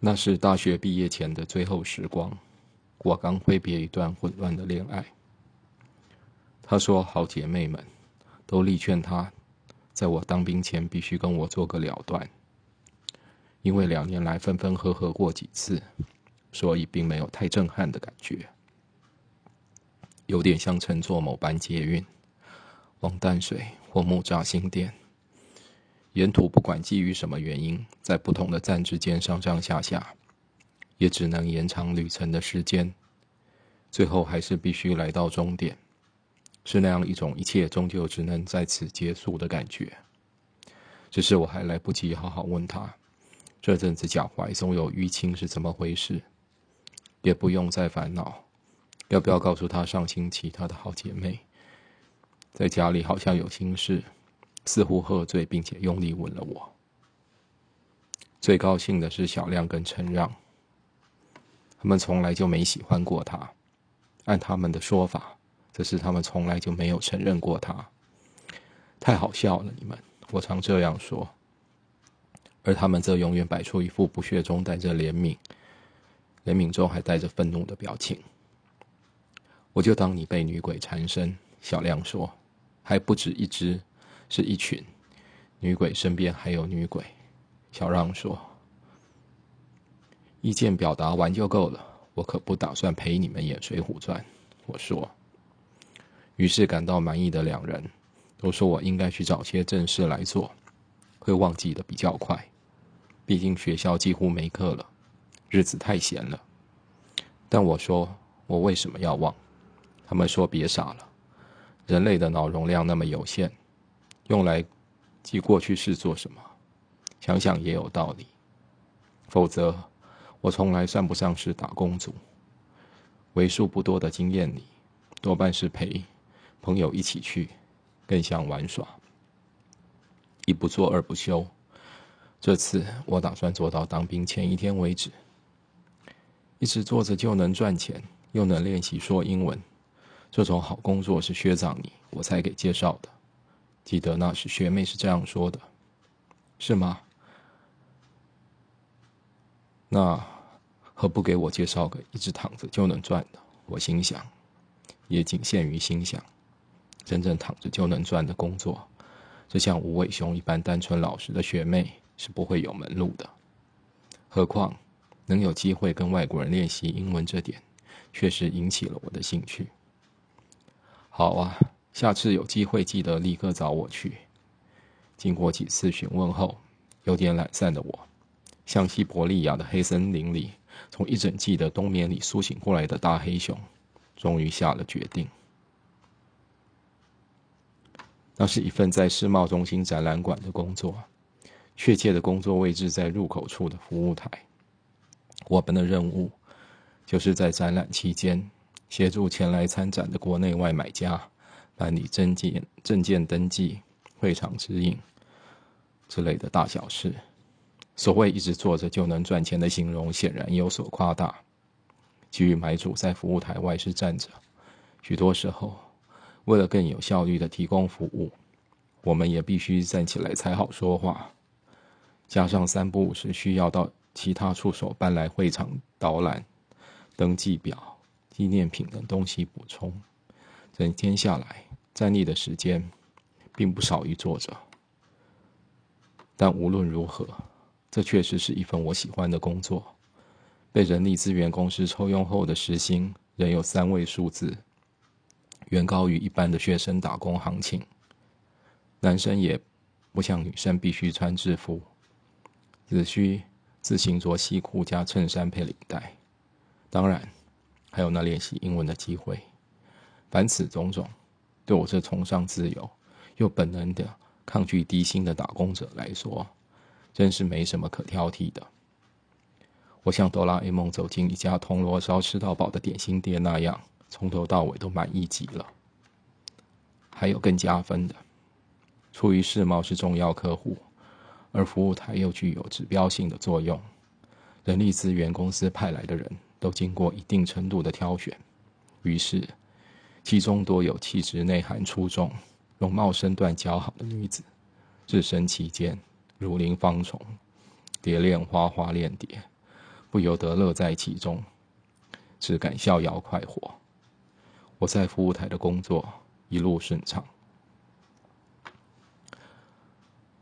那是大学毕业前的最后时光，我刚挥别一段混乱的恋爱。她说：“好姐妹们，都力劝她，在我当兵前必须跟我做个了断，因为两年来分分合合过几次，所以并没有太震撼的感觉，有点像乘坐某班捷运往淡水或木栅新店。”沿途不管基于什么原因，在不同的站之间上上下下，也只能延长旅程的时间，最后还是必须来到终点，是那样一种一切终究只能在此结束的感觉。只是我还来不及好好问他，这阵子脚踝总有淤青是怎么回事，也不用再烦恼，要不要告诉他上星期他的好姐妹，在家里好像有心事。似乎喝醉，并且用力吻了我。最高兴的是小亮跟陈让，他们从来就没喜欢过他。按他们的说法，这是他们从来就没有承认过他。太好笑了，你们！我常这样说，而他们则永远摆出一副不屑中带着怜悯，怜悯中还带着愤怒的表情。我就当你被女鬼缠身，小亮说，还不止一只。是一群女鬼，身边还有女鬼。小让说：“意见表达完就够了，我可不打算陪你们演《水浒传》。”我说。于是感到满意的两人都说我应该去找些正事来做，会忘记的比较快。毕竟学校几乎没课了，日子太闲了。但我说我为什么要忘？他们说别傻了，人类的脑容量那么有限。用来记过去式做什么？想想也有道理。否则，我从来算不上是打工族。为数不多的经验里，多半是陪朋友一起去，更像玩耍。一不做二不休。这次我打算做到当兵前一天为止。一直做着就能赚钱，又能练习说英文，这种好工作是学长你我才给介绍的。记得那时学妹是这样说的，是吗？那何不给我介绍个一直躺着就能赚的？我心想，也仅限于心想。真正躺着就能赚的工作，这像无尾熊一般单纯老实的学妹是不会有门路的。何况能有机会跟外国人练习英文，这点确实引起了我的兴趣。好啊。下次有机会记得立刻找我去。经过几次询问后，有点懒散的我，像西伯利亚的黑森林里从一整季的冬眠里苏醒过来的大黑熊，终于下了决定。那是一份在世贸中心展览馆的工作，确切的工作位置在入口处的服务台。我们的任务就是在展览期间协助前来参展的国内外买家。办理证件、证件登记、会场指引之类的大小事。所谓一直坐着就能赚钱的形容，显然有所夸大。基于买主在服务台外是站着，许多时候为了更有效率的提供服务，我们也必须站起来才好说话。加上三不五时需要到其他触手搬来会场导览、登记表、纪念品等东西补充，整天下来。站立的时间，并不少于坐着。但无论如何，这确实是一份我喜欢的工作。被人力资源公司抽用后的时薪仍有三位数字，远高于一般的学生打工行情。男生也不像女生必须穿制服，只需自行着西裤加衬衫配领带。当然，还有那练习英文的机会。凡此种种。对我这崇尚自由又本能的抗拒低薪的打工者来说，真是没什么可挑剔的。我像哆啦 A 梦走进一家铜锣烧吃到饱的点心店那样，从头到尾都满意极了。还有更加分的，出于世贸是重要客户，而服务台又具有指标性的作用，人力资源公司派来的人都经过一定程度的挑选，于是。其中多有气质内涵出众、容貌身段姣好的女子，置身其间，如临芳丛，蝶恋花花恋蝶，不由得乐在其中，只感逍遥快活。我在服务台的工作一路顺畅，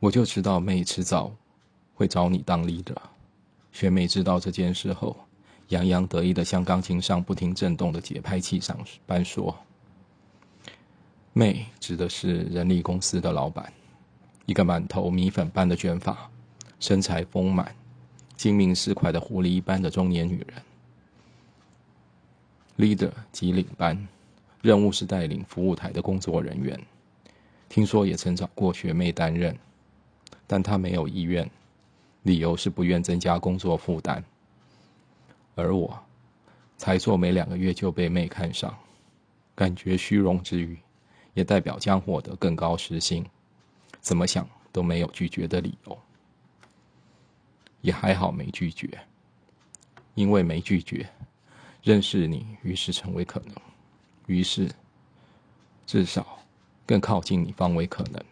我就知道妹迟早会找你当 leader。学妹知道这件事后，洋洋得意的向钢琴上不停震动的节拍器上般说：“妹指的是人力公司的老板，一个满头米粉般的卷发，身材丰满。”精明市侩的狐狸一般的中年女人，leader 即领班，任务是带领服务台的工作人员。听说也曾找过学妹担任，但她没有意愿，理由是不愿增加工作负担。而我，才做没两个月就被妹看上，感觉虚荣之余，也代表将获得更高时薪，怎么想都没有拒绝的理由。也还好没拒绝，因为没拒绝，认识你于是成为可能，于是至少更靠近你方为可能。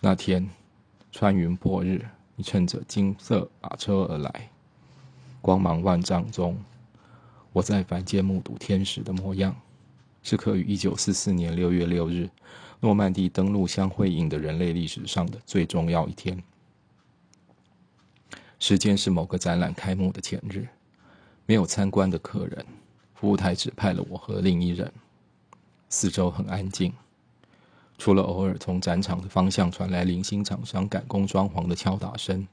那天穿云破日，你乘着金色马车而来，光芒万丈中，我在凡间目睹天使的模样，是刻于一九四四年六月六日诺曼底登陆相辉映的人类历史上的最重要一天。时间是某个展览开幕的前日，没有参观的客人，服务台只派了我和另一人。四周很安静，除了偶尔从展场的方向传来零星厂商赶工装潢的敲打声，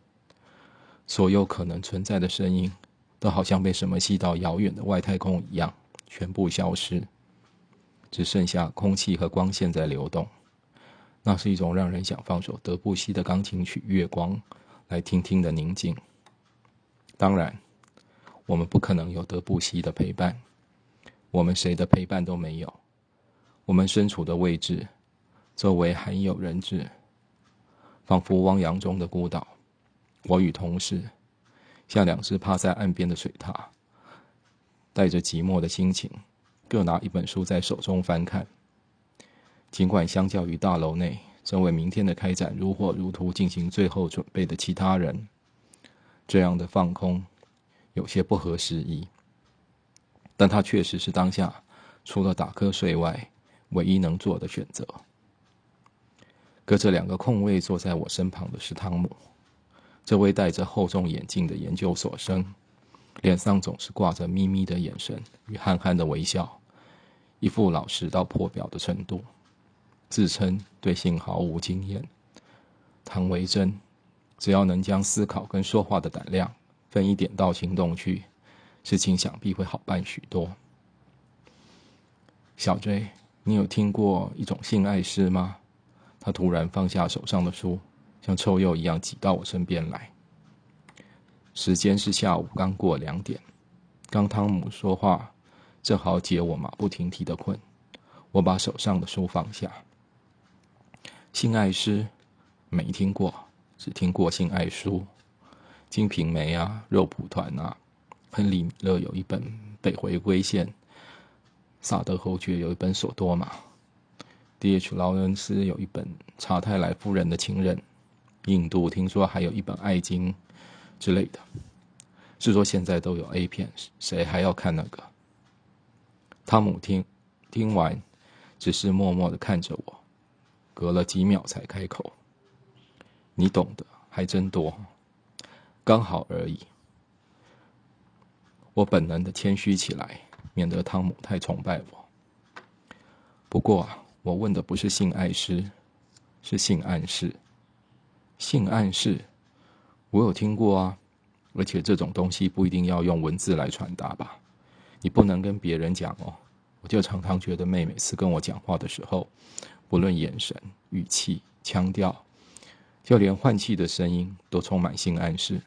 所有可能存在的声音都好像被什么吸到遥远的外太空一样，全部消失，只剩下空气和光线在流动。那是一种让人想放手德布西的钢琴曲《月光》。来听听的宁静。当然，我们不可能有德布西的陪伴，我们谁的陪伴都没有。我们身处的位置，周围罕有人质，仿佛汪洋中的孤岛。我与同事，像两只趴在岸边的水獭，带着寂寞的心情，各拿一本书在手中翻看。尽管相较于大楼内，正为明天的开展如火如荼进行最后准备的其他人，这样的放空有些不合时宜，但他确实是当下除了打瞌睡外唯一能做的选择。隔着两个空位坐在我身旁的是汤姆，这位戴着厚重眼镜的研究所生，脸上总是挂着眯眯的眼神与憨憨的微笑，一副老实到破表的程度。自称对性毫无经验，唐维珍，只要能将思考跟说话的胆量分一点到行动去，事情想必会好办许多。小 J，你有听过一种性爱诗吗？他突然放下手上的书，像臭鼬一样挤到我身边来。时间是下午刚过两点，刚汤姆说话，正好解我马不停蹄的困。我把手上的书放下。性爱诗没听过，只听过性爱书，《金瓶梅》啊，《肉蒲团》啊，亨利·米勒有一本《北回归线》，萨德侯爵有一本《索多玛》，D.H. 劳伦斯有一本《查泰莱夫人的情人》，印度听说还有一本《爱经》之类的。是说现在都有 A 片，谁还要看那个？汤姆听听完，只是默默的看着我。隔了几秒才开口，你懂得还真多，刚好而已。我本能的谦虚起来，免得汤姆太崇拜我。不过啊，我问的不是性爱诗，是性暗示。性暗示，我有听过啊，而且这种东西不一定要用文字来传达吧？你不能跟别人讲哦。我就常常觉得妹每次跟我讲话的时候。不论眼神、语气、腔调，就连换气的声音都充满性暗示。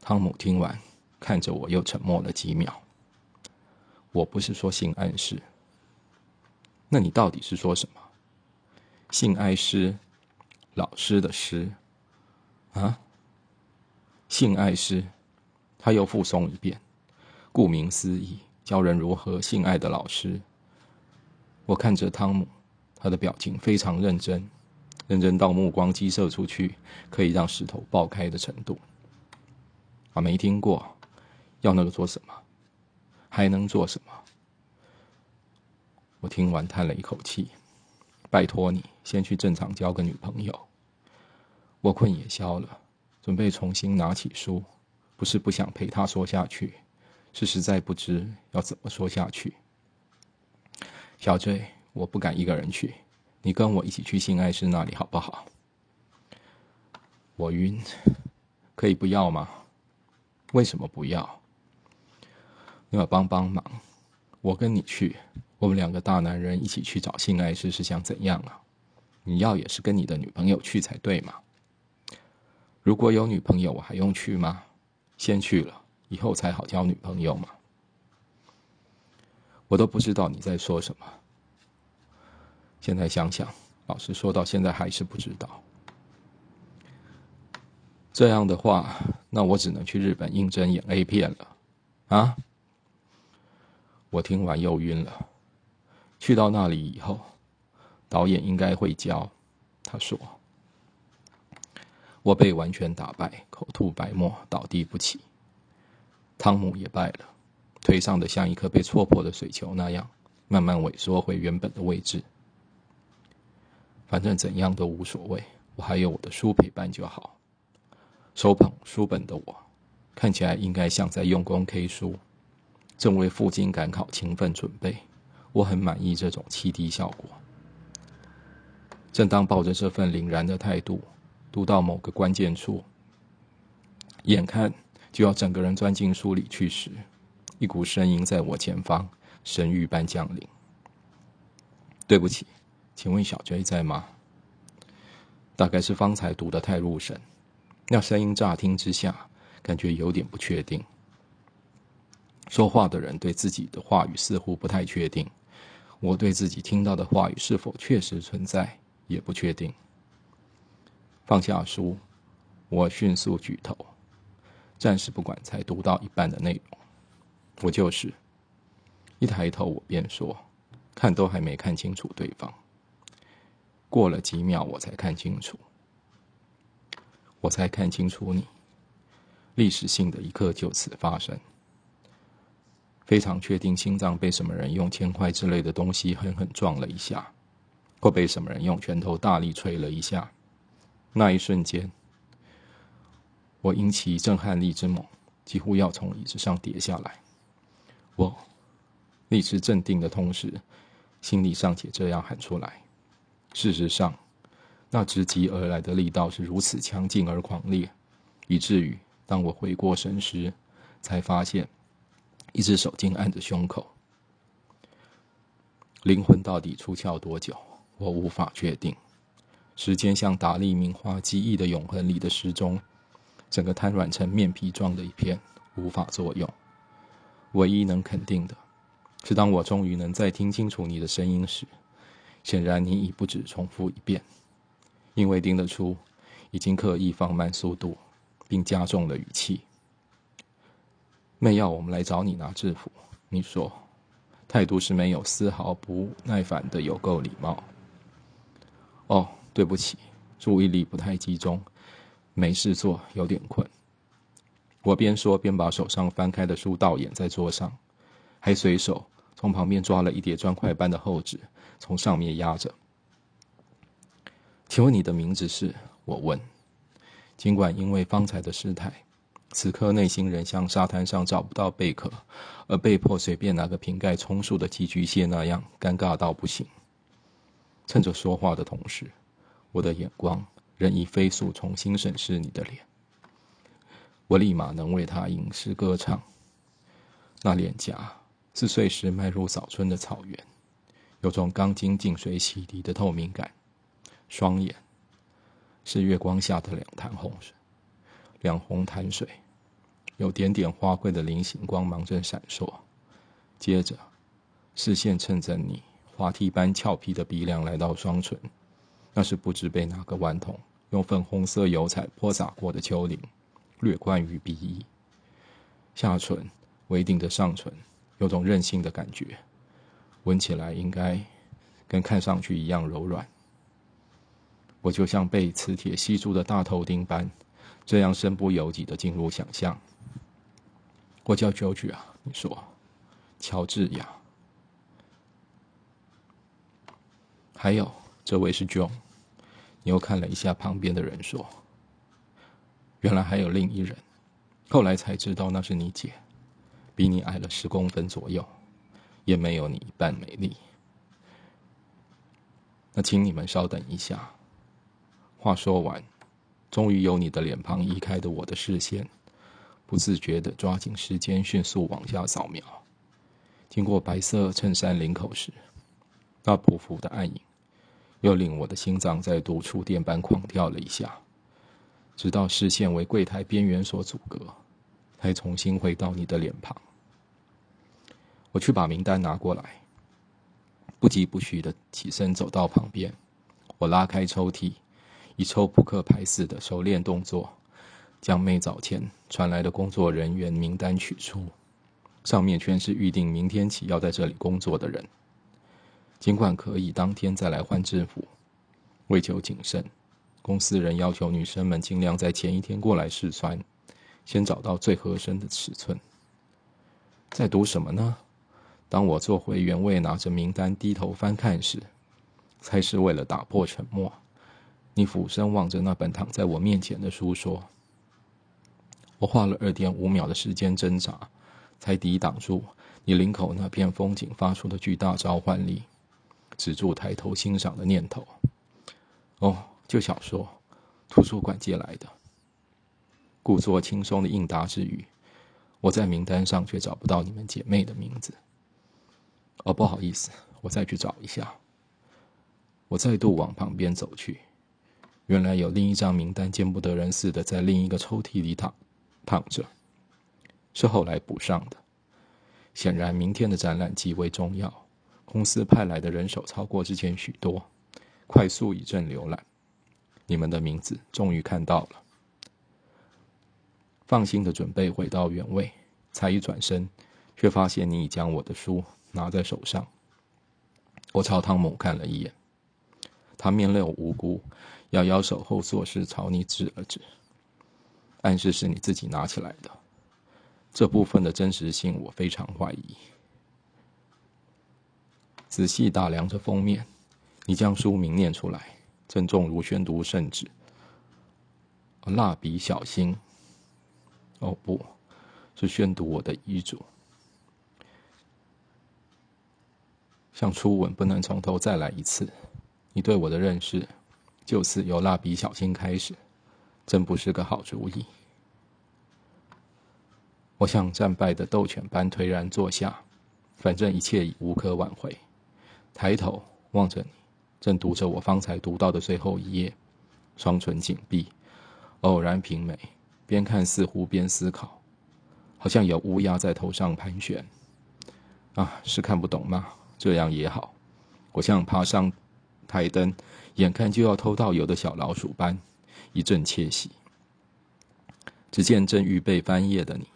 汤姆听完，看着我，又沉默了几秒。我不是说性暗示，那你到底是说什么？性爱诗，老师的诗啊？性爱诗，他又复诵一遍。顾名思义，教人如何性爱的老师。我看着汤姆，他的表情非常认真，认真到目光激射出去可以让石头爆开的程度。啊，没听过，要那个做什么？还能做什么？我听完叹了一口气，拜托你先去正常交个女朋友。我困也消了，准备重新拿起书，不是不想陪他说下去，是实在不知要怎么说下去。小坠，我不敢一个人去，你跟我一起去性爱室那里好不好？我晕，可以不要吗？为什么不要？你要帮帮忙，我跟你去。我们两个大男人一起去找性爱室是想怎样啊？你要也是跟你的女朋友去才对嘛。如果有女朋友，我还用去吗？先去了，以后才好交女朋友嘛。我都不知道你在说什么。现在想想，老实说到现在还是不知道。这样的话，那我只能去日本应征演 A 片了。啊？我听完又晕了。去到那里以后，导演应该会教。他说：“我被完全打败，口吐白沫，倒地不起。汤姆也败了，腿上的像一颗被戳破的水球那样，慢慢萎缩回原本的位置。反正怎样都无所谓，我还有我的书陪伴就好。手捧书本的我，看起来应该像在用功 K 书，正为赴京赶考勤奋准备。”我很满意这种七 D 效果。正当抱着这份凛然的态度，读到某个关键处，眼看就要整个人钻进书里去时，一股声音在我前方神谕般降临：“对不起，请问小 J 在吗？”大概是方才读得太入神，那声音乍听之下感觉有点不确定。说话的人对自己的话语似乎不太确定。我对自己听到的话语是否确实存在也不确定。放下书，我迅速举头，暂时不管才读到一半的内容。我就是，一抬头我便说，看都还没看清楚对方。过了几秒我才看清楚，我才看清楚你，历史性的一刻就此发生。非常确定心脏被什么人用铅块之类的东西狠狠撞了一下，或被什么人用拳头大力捶了一下。那一瞬间，我因其震撼力之猛，几乎要从椅子上跌下来。我立时镇定的同时，心里尚且这样喊出来。事实上，那直击而来的力道是如此强劲而狂烈，以至于当我回过神时，才发现。一只手竟按着胸口，灵魂到底出窍多久？我无法确定。时间像达利名画《记忆的永恒》里的时钟，整个瘫软成面皮状的一片，无法作用。唯一能肯定的是，当我终于能再听清楚你的声音时，显然你已不止重复一遍，因为听得出，已经刻意放慢速度，并加重了语气。妹要我们来找你拿制服，你说，态度是没有丝毫不耐烦的，有够礼貌。哦，对不起，注意力不太集中，没事做，有点困。我边说边把手上翻开的书倒掩在桌上，还随手从旁边抓了一叠砖块般的厚纸，从上面压着。请问你的名字是？我问。尽管因为方才的失态。此刻内心仍像沙滩上找不到贝壳，而被迫随便拿个瓶盖充数的寄居蟹那样尴尬到不行。趁着说话的同时，我的眼光仍以飞速重新审视你的脸。我立马能为他吟诗歌唱。那脸颊是碎时迈入早春的草原，有种刚经净水洗涤的透明感。双眼是月光下的两潭红水。两红潭水，有点点花卉的菱形光芒正闪烁。接着，视线趁着你滑梯般俏皮的鼻梁来到双唇，那是不知被哪个顽童用粉红色油彩泼洒过的丘陵，略关于鼻翼。下唇微顶的上唇，有种任性的感觉，闻起来应该跟看上去一样柔软。我就像被磁铁吸住的大头钉般。这样身不由己的进入想象，我叫 George 啊，你说，乔治亚。还有，这位是 John。你又看了一下旁边的人，说：“原来还有另一人。”后来才知道那是你姐，比你矮了十公分左右，也没有你一半美丽。那请你们稍等一下。话说完，终于有你的脸庞移开的我的视线。不自觉的抓紧时间，迅速往下扫描。经过白色衬衫领口时，那匍匐的暗影，又令我的心脏再度触电般狂跳了一下。直到视线为柜台边缘所阻隔，才重新回到你的脸庞。我去把名单拿过来，不疾不徐的起身走到旁边。我拉开抽屉，以抽扑克牌似的熟练动作。将妹早前传来的工作人员名单取出，上面全是预定明天起要在这里工作的人。尽管可以当天再来换制服，为求谨慎，公司人要求女生们尽量在前一天过来试穿，先找到最合身的尺寸。在读什么呢？当我坐回原位，拿着名单低头翻看时，才是为了打破沉默。你俯身望着那本躺在我面前的书，说。我花了二点五秒的时间挣扎，才抵挡住你领口那片风景发出的巨大召唤力，止住抬头欣赏的念头。哦，就小说，图书馆借来的。故作轻松的应答之余，我在名单上却找不到你们姐妹的名字。哦，不好意思，我再去找一下。我再度往旁边走去，原来有另一张名单，见不得人似的在另一个抽屉里躺。躺着，是后来补上的。显然，明天的展览极为重要，公司派来的人手超过之前许多。快速一阵浏览，你们的名字终于看到了。放心的准备回到原位，才一转身，却发现你已将我的书拿在手上。我朝汤姆看了一眼，他面露无辜，摇摇手后做事朝你指了指。暗示是你自己拿起来的，这部分的真实性我非常怀疑。仔细打量着封面，你将书名念出来，郑重如宣读圣旨。蜡笔小新，哦不，是宣读我的遗嘱。像初吻不能从头再来一次，你对我的认识，就此由蜡笔小新开始。真不是个好主意。我像战败的斗犬般颓然坐下，反正一切已无可挽回。抬头望着你，正读着我方才读到的最后一页，双唇紧闭，偶然平眉，边看似乎边思考，好像有乌鸦在头上盘旋。啊，是看不懂吗？这样也好。我像爬上台灯，眼看就要偷到油的小老鼠般。一阵窃喜，只见正预备翻页的你，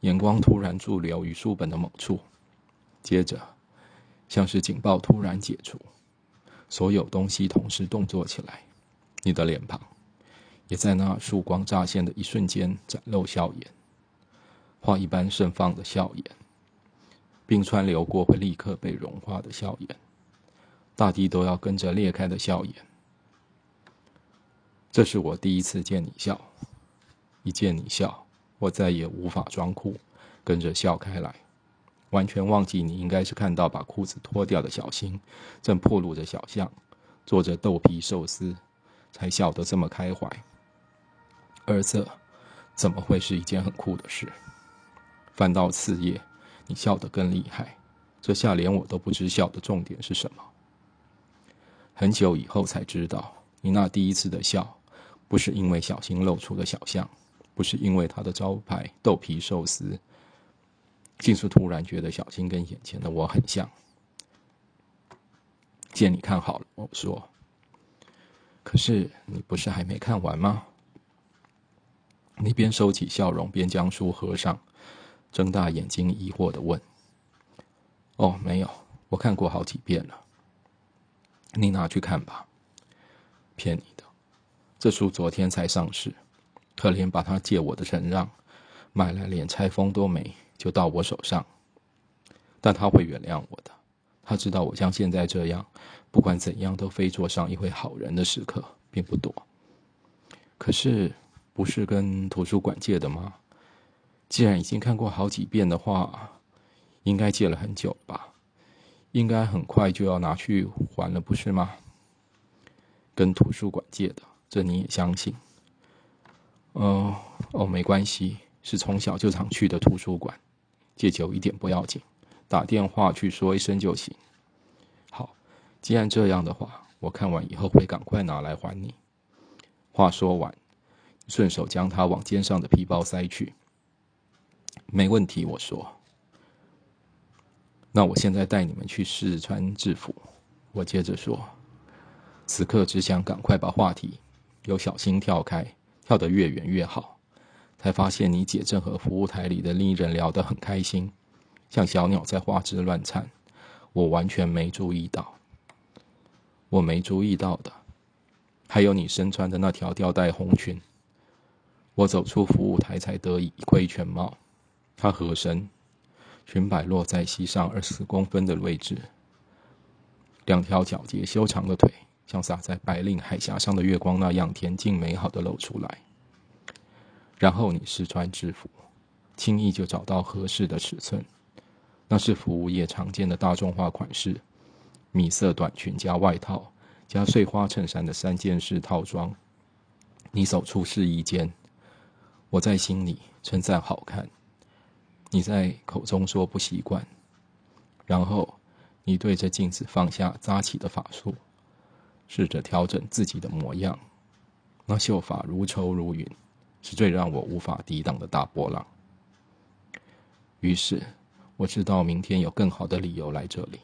眼光突然驻留于书本的某处，接着，像是警报突然解除，所有东西同时动作起来，你的脸庞，也在那曙光乍现的一瞬间展露笑颜，花一般盛放的笑颜，冰川流过会立刻被融化的笑颜，大地都要跟着裂开的笑颜。这是我第一次见你笑，一见你笑，我再也无法装酷，跟着笑开来，完全忘记你应该是看到把裤子脱掉的小新，正破露着小象，做着豆皮寿司，才笑得这么开怀。而这怎么会是一件很酷的事？翻到次页，你笑得更厉害，这下连我都不知笑的重点是什么。很久以后才知道，你那第一次的笑。不是因为小新露出的小象，不是因为他的招牌豆皮寿司，竟是突然觉得小新跟眼前的我很像。见你看好了，我说。可是你不是还没看完吗？你边收起笑容，边将书合上，睁大眼睛疑惑的问：“哦，没有，我看过好几遍了。你拿去看吧。”骗你的。这书昨天才上市，可怜把他借我的承让，买来连拆封都没，就到我手上。但他会原谅我的，他知道我像现在这样，不管怎样都非做上一回好人的时刻并不多。可是，不是跟图书馆借的吗？既然已经看过好几遍的话，应该借了很久吧？应该很快就要拿去还了，不是吗？跟图书馆借的，这你也相信？哦哦，没关系，是从小就常去的图书馆，借久一点不要紧。打电话去说一声就行。好，既然这样的话，我看完以后会赶快拿来还你。话说完，顺手将他往肩上的皮包塞去。没问题，我说。那我现在带你们去试穿制服。我接着说，此刻只想赶快把话题由小心跳开，跳得越远越好。才发现你姐正和服务台里的另一人聊得很开心。像小鸟在花枝乱颤，我完全没注意到。我没注意到的，还有你身穿的那条吊带红裙。我走出服务台才得以一窥全貌。她合身，裙摆落在膝上二十公分的位置，两条皎洁修长的腿，像洒在白令海峡上的月光那样恬静美好的露出来。然后你试穿制服，轻易就找到合适的尺寸。那是服务业常见的大众化款式，米色短裙加外套加碎花衬衫的三件式套装。你走出试衣间，我在心里称赞好看，你在口中说不习惯。然后你对着镜子放下扎起的发束，试着调整自己的模样。那秀发如绸如云，是最让我无法抵挡的大波浪。于是。我知道明天有更好的理由来这里。